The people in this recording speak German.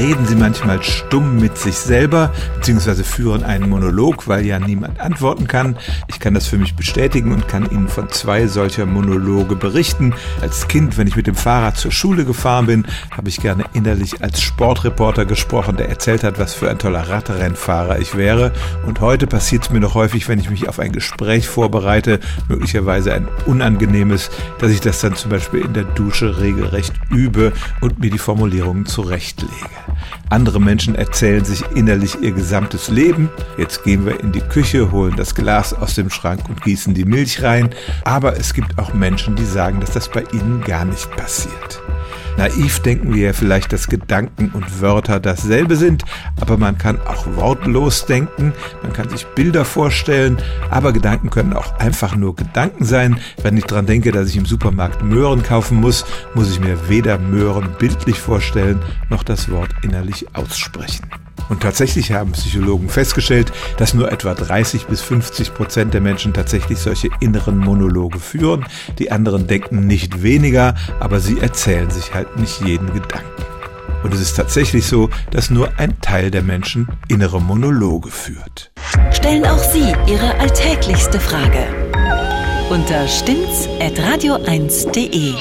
reden sie manchmal stumm mit sich selber, beziehungsweise führen einen Monolog, weil ja niemand antworten kann. Ich kann das für mich bestätigen und kann Ihnen von zwei solcher Monologe berichten. Als Kind, wenn ich mit dem Fahrrad zur Schule gefahren bin, habe ich gerne innerlich als Sportreporter gesprochen, der erzählt hat, was für ein toller Radrennfahrer ich wäre. Und heute passiert es mir noch häufig, wenn ich mich auf ein Gespräch vorbereite, möglicherweise ein unangenehmes, dass ich das dann zum Beispiel in der Dusche regelrecht übe und mir die Formulierungen zurechtlege. Andere Menschen erzählen sich innerlich ihr gesamtes Leben. Jetzt gehen wir in die Küche, holen das Glas aus dem Schrank und gießen die Milch rein. Aber es gibt auch Menschen, die sagen, dass das bei ihnen gar nicht passiert. Naiv denken wir ja vielleicht, dass Gedanken und Wörter dasselbe sind, aber man kann auch wortlos denken, man kann sich Bilder vorstellen, aber Gedanken können auch einfach nur Gedanken sein. Wenn ich daran denke, dass ich im Supermarkt Möhren kaufen muss, muss ich mir weder Möhren bildlich vorstellen, noch das Wort innerlich aussprechen. Und tatsächlich haben Psychologen festgestellt, dass nur etwa 30 bis 50 Prozent der Menschen tatsächlich solche inneren Monologe führen. Die anderen denken nicht weniger, aber sie erzählen sich halt nicht jeden Gedanken. Und es ist tatsächlich so, dass nur ein Teil der Menschen innere Monologe führt. Stellen auch Sie Ihre alltäglichste Frage unter stimmt's.radio1.de.